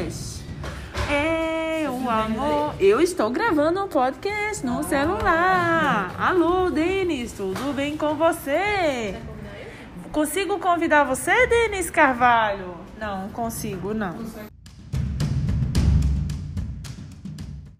podcast. É, o amor. Eu estou gravando um podcast no celular. Alô, Denis, tudo bem com você? Consigo convidar você, Denis Carvalho? Não, consigo, não.